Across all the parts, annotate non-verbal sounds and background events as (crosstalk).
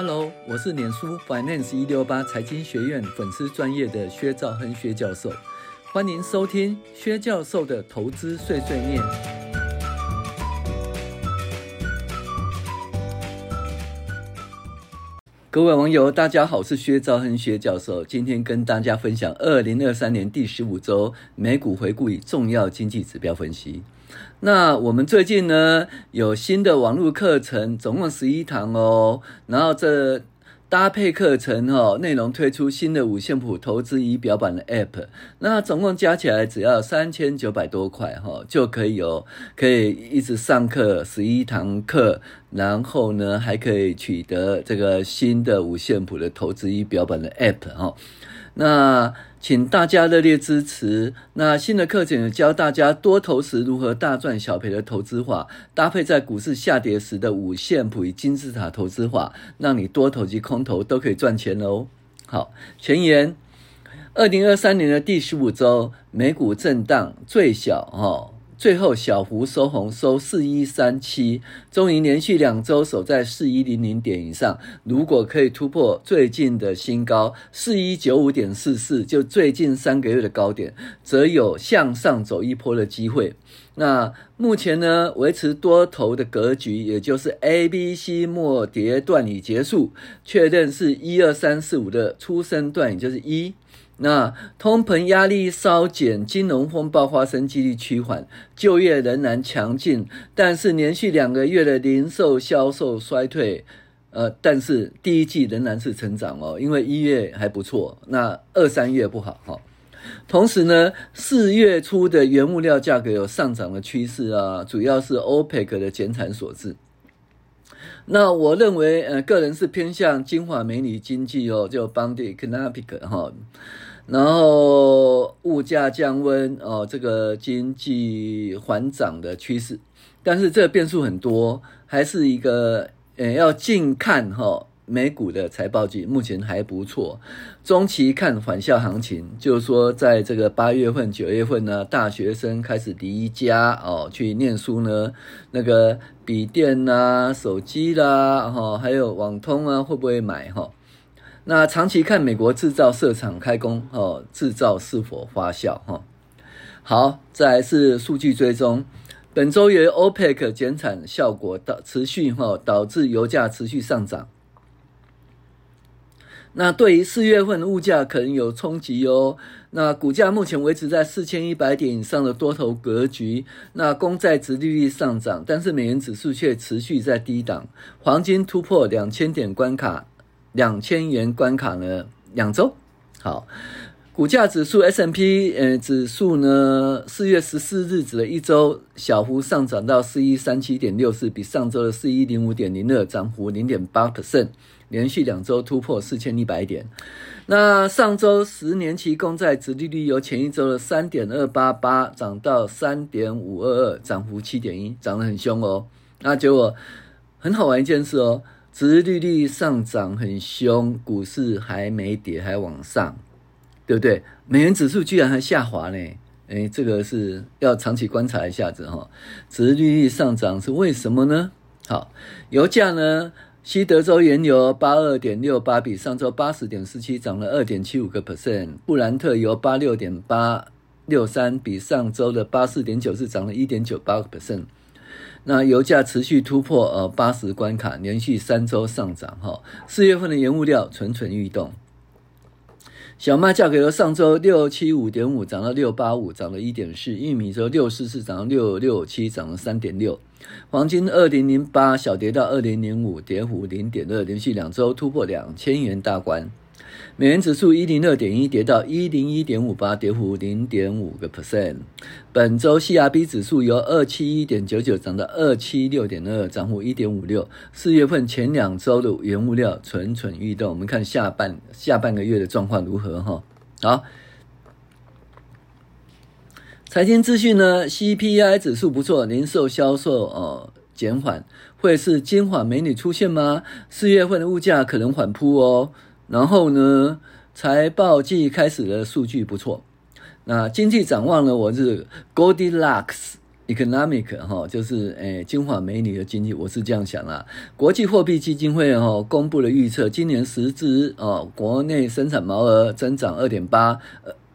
Hello，我是脸书 Finance 一六八财经学院粉丝专业的薛兆亨薛教授，欢迎收听薛教授的投资碎碎念。各位网友，大家好，我是薛兆亨薛教授，今天跟大家分享二零二三年第十五周美股回顾与重要经济指标分析。那我们最近呢，有新的网络课程，总共十一堂哦。然后这搭配课程哈、哦，内容推出新的五线谱投资仪表板的 App。那总共加起来只要三千九百多块哈、就可以、哦、可以一直上课十一堂课，然后呢还可以取得这个新的五线谱的投资仪表板的 App 哈、那请大家热烈支持。那新的课程教大家多投时如何大赚小赔的投资法，搭配在股市下跌时的五线谱与金字塔投资法，让你多投及空投都可以赚钱哦。好，前言：二零二三年的第十五周，美股震荡最小哈。最后小幅收红，收四一三七，终于连续两周守在四一零零点以上。如果可以突破最近的新高四一九五点四四，就最近三个月的高点，则有向上走一波的机会。那目前呢，维持多头的格局，也就是 A、B、C 末跌段已结束，确认是一二三四五的初升段，也就是一。那通膨压力稍减，金融风暴发生几率趋缓，就业仍然强劲，但是连续两个月的零售销售衰退，呃，但是第一季仍然是成长哦，因为一月还不错，那二三月不好哈、同时呢，四月初的原物料价格有上涨的趋势啊，主要是 OPEC 的减产所致。那我认为，呃，个人是偏向金华美女经济哦，就 Bound Economic 哈。然后物价降温哦，这个经济缓涨的趋势，但是这个变数很多，还是一个呃要近看哈、美股的财报季，目前还不错。中期看返校行情，就是说在这个八月份、九月份呢，大学生开始离家哦去念书呢，那个笔电呐、啊、手机啦哈、哦，还有网通啊，会不会买哈？哦那长期看美国制造设厂开工，哦，制造是否发酵，哈，好，再来是数据追踪，本周由 OPEC 减产效果导持续，哈，导致油价持续上涨。那对于四月份物价可能有冲击哦。那股价目前维持在四千一百点以上的多头格局。那公债殖利率上涨，但是美元指数却持续在低档。黄金突破两千点关卡。两千元关卡呢？两周好，股价指数 S&P 呃指数呢，四月十四日指的一周小幅上涨到四一三七点六四，比上周的四一零五点零二涨幅零点八 percent，连续两周突破四千一百点。那上周十年期公债殖利率由前一周的三点二八八涨到三点五二二，涨幅七点一，涨得很凶哦。那结果很好玩一件事哦。殖利率上涨很凶，股市还没跌，还往上，对不对？美元指数居然还下滑呢？诶，这个是要长期观察一下子哈。殖利率上涨是为什么呢？好，油价呢？西德州原油八二点六八比上周八十点四七涨了二点七五个 percent，布兰特油八六点八六三比上周的八四点九四涨了一点九八个 percent。那油价持续突破呃八十关卡，连续三周上涨哈。四月份的原物料蠢蠢欲动，小麦价格由上周六七五点五涨到六八五，涨了一点四；玉米则六四四涨到六六七，涨了三点六。黄金二零零八小跌到二零零五，跌幅零点二，连续两周突破两千元大关。美元指数一零二点一跌到一零一点五八，跌幅零点五个 percent。本周 CRB 指数由二七一点九九涨到二七六点二，涨幅一点五六。四月份前两周的原物料蠢蠢欲动，我们看下半下半个月的状况如何哈？好，财经资讯呢？CPI 指数不错，零售销售哦减缓，会是金华美女出现吗？四月份的物价可能缓扑哦。然后呢，财报季开始的数据不错。那经济展望呢？我是 Goldilocks economic 哈，就是诶金华美女的经济，我是这样想啦。国际货币基金会哈公布了预测，今年实质哦国内生产毛额增长二点八，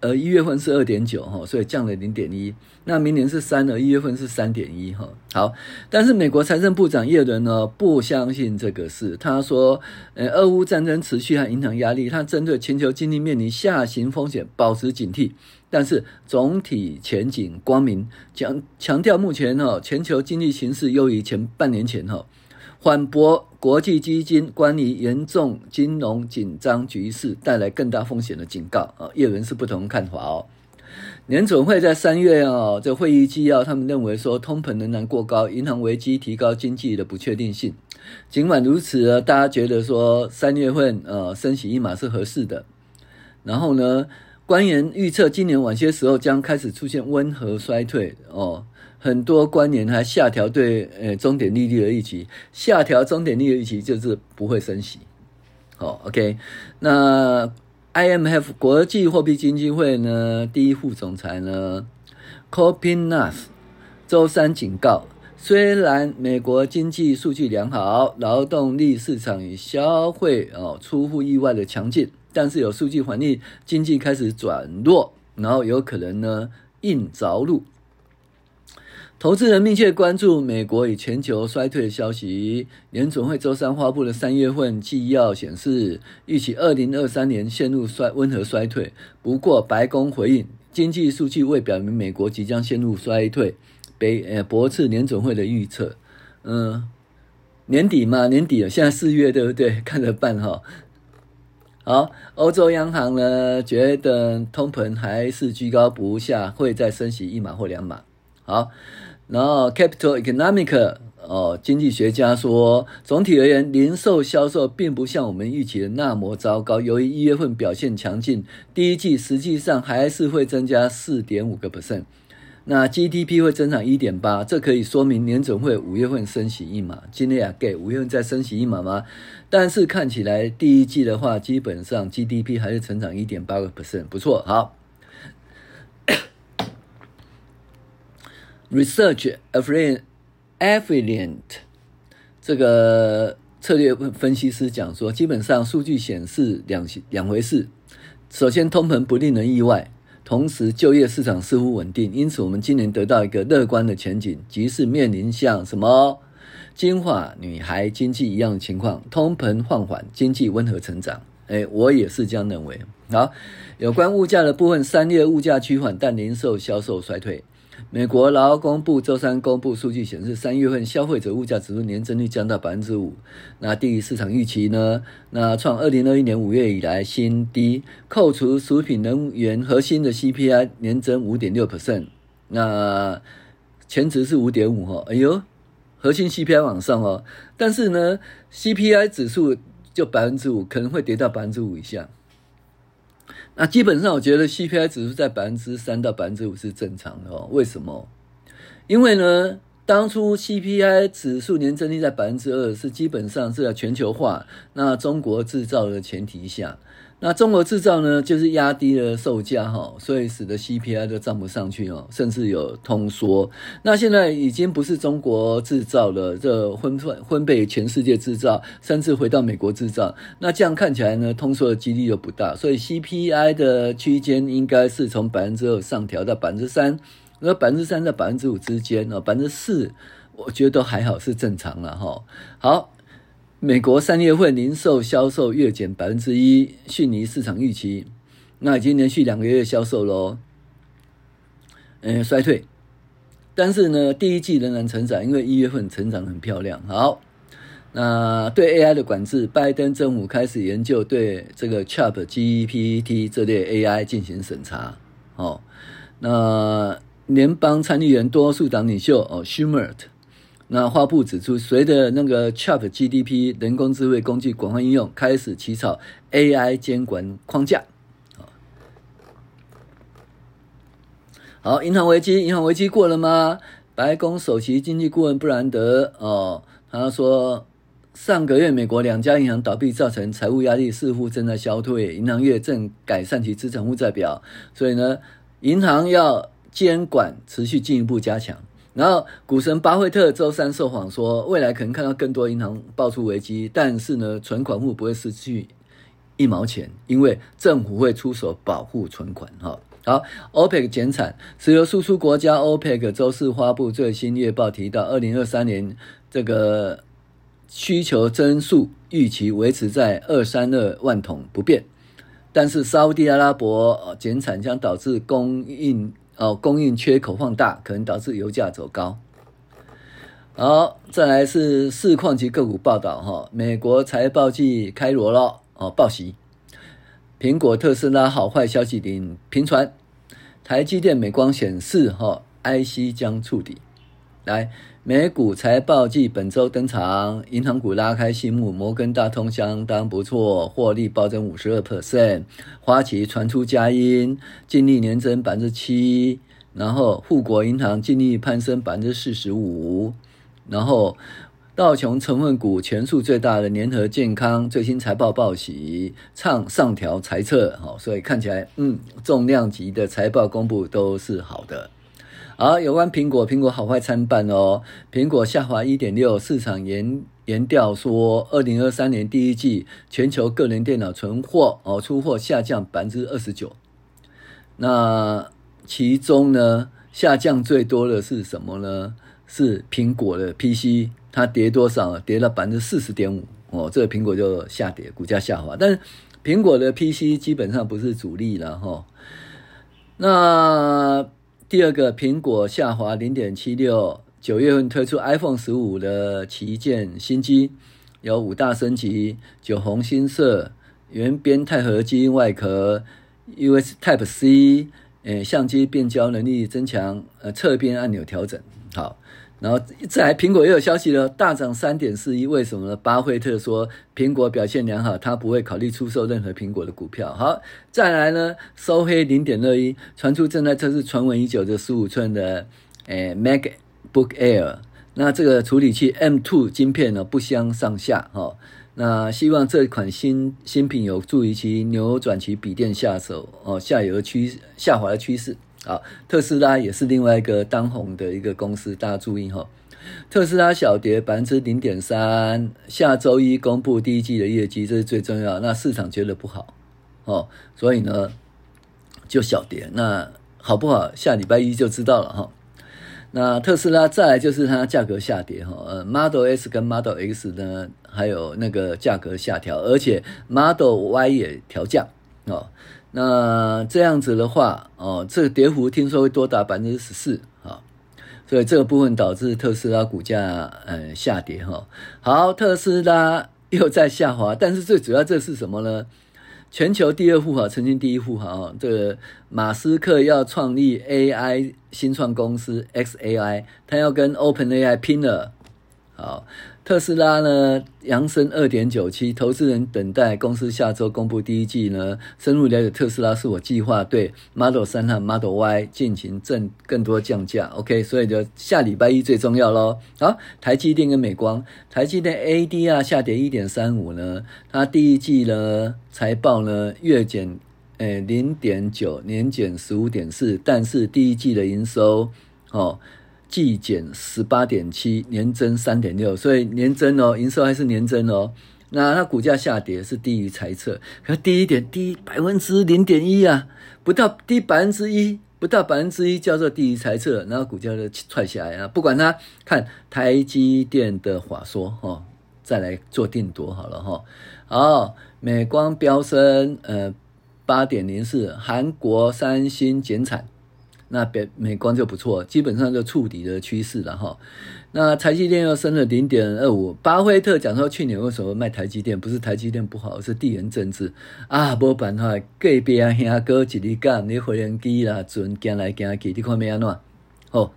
呃一月份是二点九哈，所以降了零点一。那明年是三了，一月份是三点一哈。好，但是美国财政部长耶伦呢不相信这个事，他说，呃俄乌战争持续和影响压力，他针对全球经济面临下行风险保持警惕。但是总体前景光明，强强调目前哈全球经济形势优于前半年前哈，缓驳国际基金关于严重金融紧张局势带来更大风险的警告啊，叶伦是不同看法哦。联准会在三月啊这会议纪要，他们认为说通膨仍然过高，银行危机提高经济的不确定性。尽管如此呢，大家觉得说三月份呃升息一码是合适的，然后呢？官员预测，今年晚些时候将开始出现温和衰退哦。很多官员还下调对呃终点利率的预期，下调终点利率的预期就是不会升息。好，OK。那 IMF 国际货币基金会呢第一副总裁呢 c o p i n a s 周三警告，虽然美国经济数据良好，劳动力市场与消费哦出乎意外的强劲。但是有数据反映经济开始转弱，然后有可能呢硬着陆。投资人密切关注美国与全球衰退的消息。联准会周三发布的三月份纪要显示，预期二零二三年陷入衰温和衰退。不过，白宫回应，经济数据未表明美国即将陷入衰退，被呃驳斥联准会的预测。嗯，年底嘛，年底了，现在四月对不对？(laughs) 看着办哈。好，欧洲央行呢觉得通膨还是居高不下，会再升息一码或两码。好，然后 Capital Economic 哦，经济学家说，总体而言，零售销售并不像我们预期的那么糟糕。由于一月份表现强劲，第一季实际上还是会增加四点五个 percent。那 GDP 会增长一点八，这可以说明年总会五月份升息一码。今天啊，给五月份再升息一码吗？但是看起来第一季的话，基本上 GDP 还是成长一点八个 percent，不错。好，Research Affiliate 这个策略分析师讲说，基本上数据显示两两回事。首先，通膨不令人意外。同时，就业市场似乎稳定，因此我们今年得到一个乐观的前景，即是面临像什么金发女孩经济一样的情况，通膨放缓，经济温和成长。诶，我也是这样认为。好，有关物价的部分，三月物价趋缓，但零售销售衰退。美国劳工部周三公布数据显示，三月份消费者物价指数年增率降到百分之五，那低于市场预期呢？那创二零二一年五月以来新低。扣除食品能源核心的 CPI 年增五点六 percent，那前值是五点五哈。哎呦，核心 CPI 往上哦，但是呢，CPI 指数就百分之五，可能会跌到百分之五以下。那基本上，我觉得 CPI 指数在百分之三到百分之五是正常的哦。为什么？因为呢，当初 CPI 指数年增率在百分之二，是基本上是在全球化、那中国制造的前提下。那中国制造呢，就是压低了售价哈，所以使得 CPI 都涨不上去哦，甚至有通缩。那现在已经不是中国制造了，这分分分被全世界制造，甚至回到美国制造。那这样看起来呢，通缩的几率又不大，所以 CPI 的区间应该是从百分之二上调到百分之三，那百分之三到百分之五之间哦，百分之四我觉得都还好，是正常了哈。好。美国三月份零售销售月减百分之一，逊于市场预期。那已经连续两个月销售喽，嗯，衰退。但是呢，第一季仍然成长，因为一月份成长很漂亮。好，那对 AI 的管制，拜登政府开始研究对这个 ChatGPT 这类 AI 进行审查。哦，那联邦参议员多数党领袖哦，Schumer。那发布指出，随着那个 ChatGDP 人工智慧工具广泛应用，开始起草 AI 监管框架。好，银行危机，银行危机过了吗？白宫首席经济顾问布兰德哦，他说，上个月美国两家银行倒闭，造成财务压力，似乎正在消退，银行业正改善其资产负债表，所以呢，银行要监管持续进一步加强。然后股神巴菲特周三受访说，未来可能看到更多银行爆出危机，但是呢，存款户不会失去一毛钱，因为政府会出手保护存款。哈，好，OPEC 减产，石油输出国家 OPEC 周四发布最新月报，提到二零二三年这个需求增速预期维持在二三二万桶不变，但是沙乌地阿拉伯减产将导致供应。哦，供应缺口放大，可能导致油价走高。好，再来是市况及个股报道哈。美国财报季开锣了，哦，报喜。苹果、特斯拉好坏消息频传。台积电、美光显示哈，IC 将触底。来。美股财报季本周登场，银行股拉开序幕，摩根大通相当不错，获利暴增五十二 percent，花旗传出佳音，净利年增百分之七，然后富国银行净利攀升百分之四十五，然后道琼成分股权数最大的联合健康最新财报报喜，唱上调财测，好，所以看起来嗯，重量级的财报公布都是好的。好，有关苹果，苹果好坏参半哦。苹果下滑一点六，市场研研调说，二零二三年第一季全球个人电脑存货哦出货下降百分之二十九。那其中呢，下降最多的是什么呢？是苹果的 PC，它跌多少？跌了百分之四十点五哦，这个苹果就下跌，股价下滑。但是苹果的 PC 基本上不是主力了哈、那第二个，苹果下滑零点七六，九月份推出 iPhone 十五的旗舰新机，有五大升级，酒红新色，圆边钛合金外壳 US Type C，呃，相机变焦能力增强，呃，侧边按钮调整，好。然后再来，苹果又有消息了，大涨三点四一，为什么呢？巴菲特说苹果表现良好，他不会考虑出售任何苹果的股票。好，再来呢，收黑零点二一，传出正在测试传闻已久的十五寸的诶 MacBook Air，那这个处理器 M2 晶片呢不相上下哈、哦，那希望这款新新品有助于其扭转其笔电下手哦下游趋下滑的趋势。好，特斯拉也是另外一个当红的一个公司，大家注意哈。特斯拉小跌百分之零点三，下周一公布第一季的业绩，这是最重要。那市场觉得不好哦，所以呢就小跌。那好不好？下礼拜一就知道了哈。那特斯拉再来就是它价格下跌哈，呃，Model S 跟 Model X 呢，还有那个价格下调，而且 Model Y 也调价哦。那这样子的话，哦，这个跌幅听说会多达百分之十四啊，所以这个部分导致特斯拉股价呃下跌哈。好，特斯拉 (laughs) 又在下滑，但是最主要这是什么呢？全球第二富豪，曾经第一富豪，这个马斯克要创立 AI 新创公司 XAI，他要跟 OpenAI 拼了，好。特斯拉呢，扬升二点九七，投资人等待公司下周公布第一季呢。深入了解特斯拉，是我计划对 Model 三和 Model Y 进行更更多降价。OK，所以就下礼拜一最重要喽。好，台积电跟美光，台积电 ADR 下跌一点三五呢，它第一季呢财报呢月减诶零点九，年减十五点四，但是第一季的营收哦。季减十八点七，年增三点六，所以年增哦，营收还是年增哦。那它股价下跌是低于财测，可低一点，低百分之零点一啊，不到低百分之一，不到百分之一叫做低于财测，然后股价就踹下来啊。不管它，看台积电的话说哈，再来做定夺好了哈。好，美光飙升呃八点零四，韩国三星减产。那美美光就不错，基本上就触底的趋势了哈。那台积电又升了零点二五。巴菲特讲说，去年为什么卖台积电？不是台积电不好，是地缘政治啊，没办法。隔壁阿兄哥一日干，你回人机啦，准行来行去，你看没安怎？哦，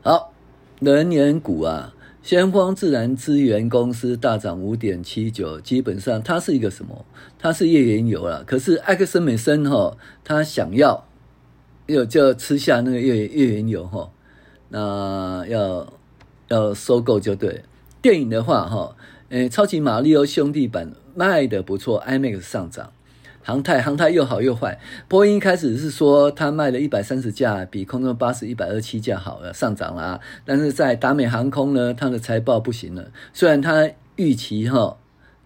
好，能源股啊，先锋自然资源公司大涨五点七九，基本上它是一个什么？它是页岩油啦。可是埃克森美森哈，他想要。又就吃下那个月月圆油哈，那要要收购就对。电影的话哈，诶，超级马里奥兄弟版卖的不错，IMAX 上涨。航太，航太又好又坏。波音开始是说它卖了一百三十架，比空中巴士一百二十七架好了，上涨了啊。但是在达美航空呢，它的财报不行了。虽然它预期哈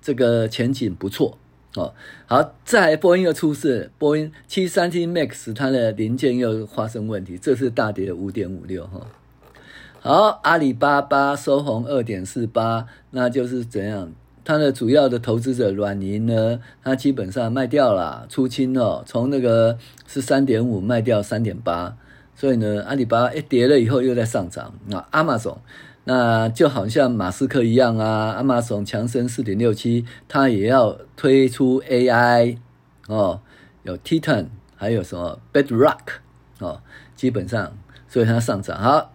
这个前景不错哦，好，再波音又出事，波音七三七 MAX 它的零件又发生问题，这是大跌五点五六哈。好，阿里巴巴收红二点四八，那就是怎样？它的主要的投资者软银呢，它基本上卖掉了，出清了，从那个是三点五卖掉三点八，所以呢，阿里巴巴一跌了以后又在上涨。那 Amazon，那就好像马斯克一样啊，Amazon 强生四点六七，它也要推出 AI 哦，有 Titan，还有什么 Bedrock 哦，基本上，所以它上涨。好。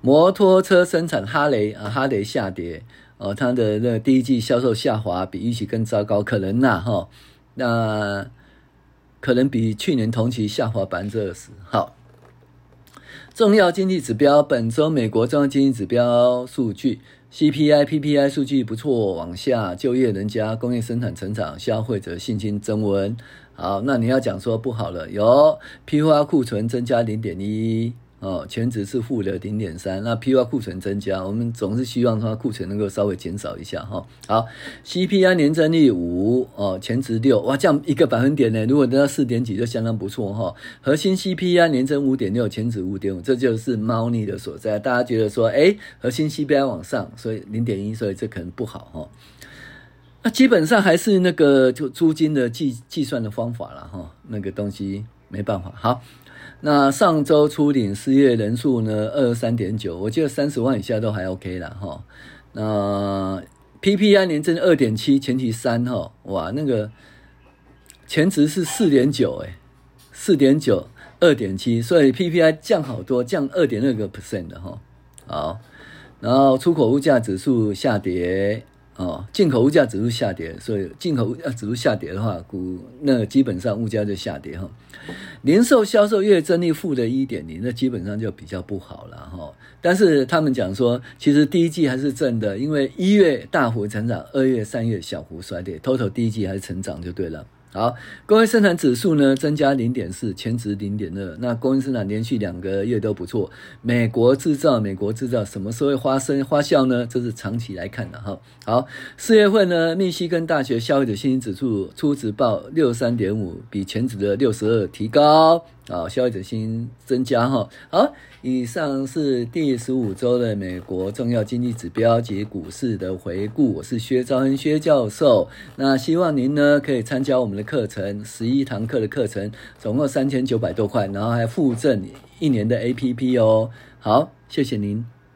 摩托车生产哈雷啊，哈雷下跌哦，它的那第一季销售下滑，比预期更糟糕，可能呐哈，那可能比去年同期下滑百分之二十。好，重要经济指标，本周美国重要经济指标数据，CPI、PPI 数据不错，往下，就业人家，工业生产成长，消费者信心增温。好，那你要讲说不好了，有批发库存增加零点一。哦，前值是负的零点三，那批发库存增加，我们总是希望它库存能够稍微减少一下哈。好，CPI 年增率五，哦，前值六，哇，这样一个百分点呢，如果得到四点几就相当不错哈。核心 CPI 年增五点六，前值五点五，这就是猫腻的所在。大家觉得说，哎，核心 CPI 往上，所以零点一，所以这可能不好哈。那基本上还是那个就租金的计计算的方法了哈，那个东西没办法。好。那上周初领失业人数呢？二十三点九，我记得三十万以下都还 OK 啦哈。那 PPI 年增二点七，前期三哈，哇，那个前值是四点九诶，四点九二点七，所以 PPI 降好多，降二点二个 percent 的哈。好，然后出口物价指数下跌。哦，进口物价指数下跌，所以进口物价指数下跌的话，股那基本上物价就下跌哈。零售销售月增率负的一点零，那基本上就比较不好了哈。但是他们讲说，其实第一季还是正的，因为一月大幅成长，二月、三月小幅衰退，total 第一季还是成长就对了。好，工业生产指数呢增加零点四，前值零点二。那工业生产连续两个月都不错。美国制造，美国制造什么时候会发生发酵呢？这是长期来看的哈。好，四月份呢，密西根大学消费者信心指数初值报六十三点五，比前值的六十二提高。啊，消费者信心增加哈。好，以上是第十五周的美国重要经济指标及股市的回顾。我是薛兆恩薛教授。那希望您呢可以参加我们的课程，十一堂课的课程，总共三千九百多块，然后还附赠一年的 APP 哦。好，谢谢您。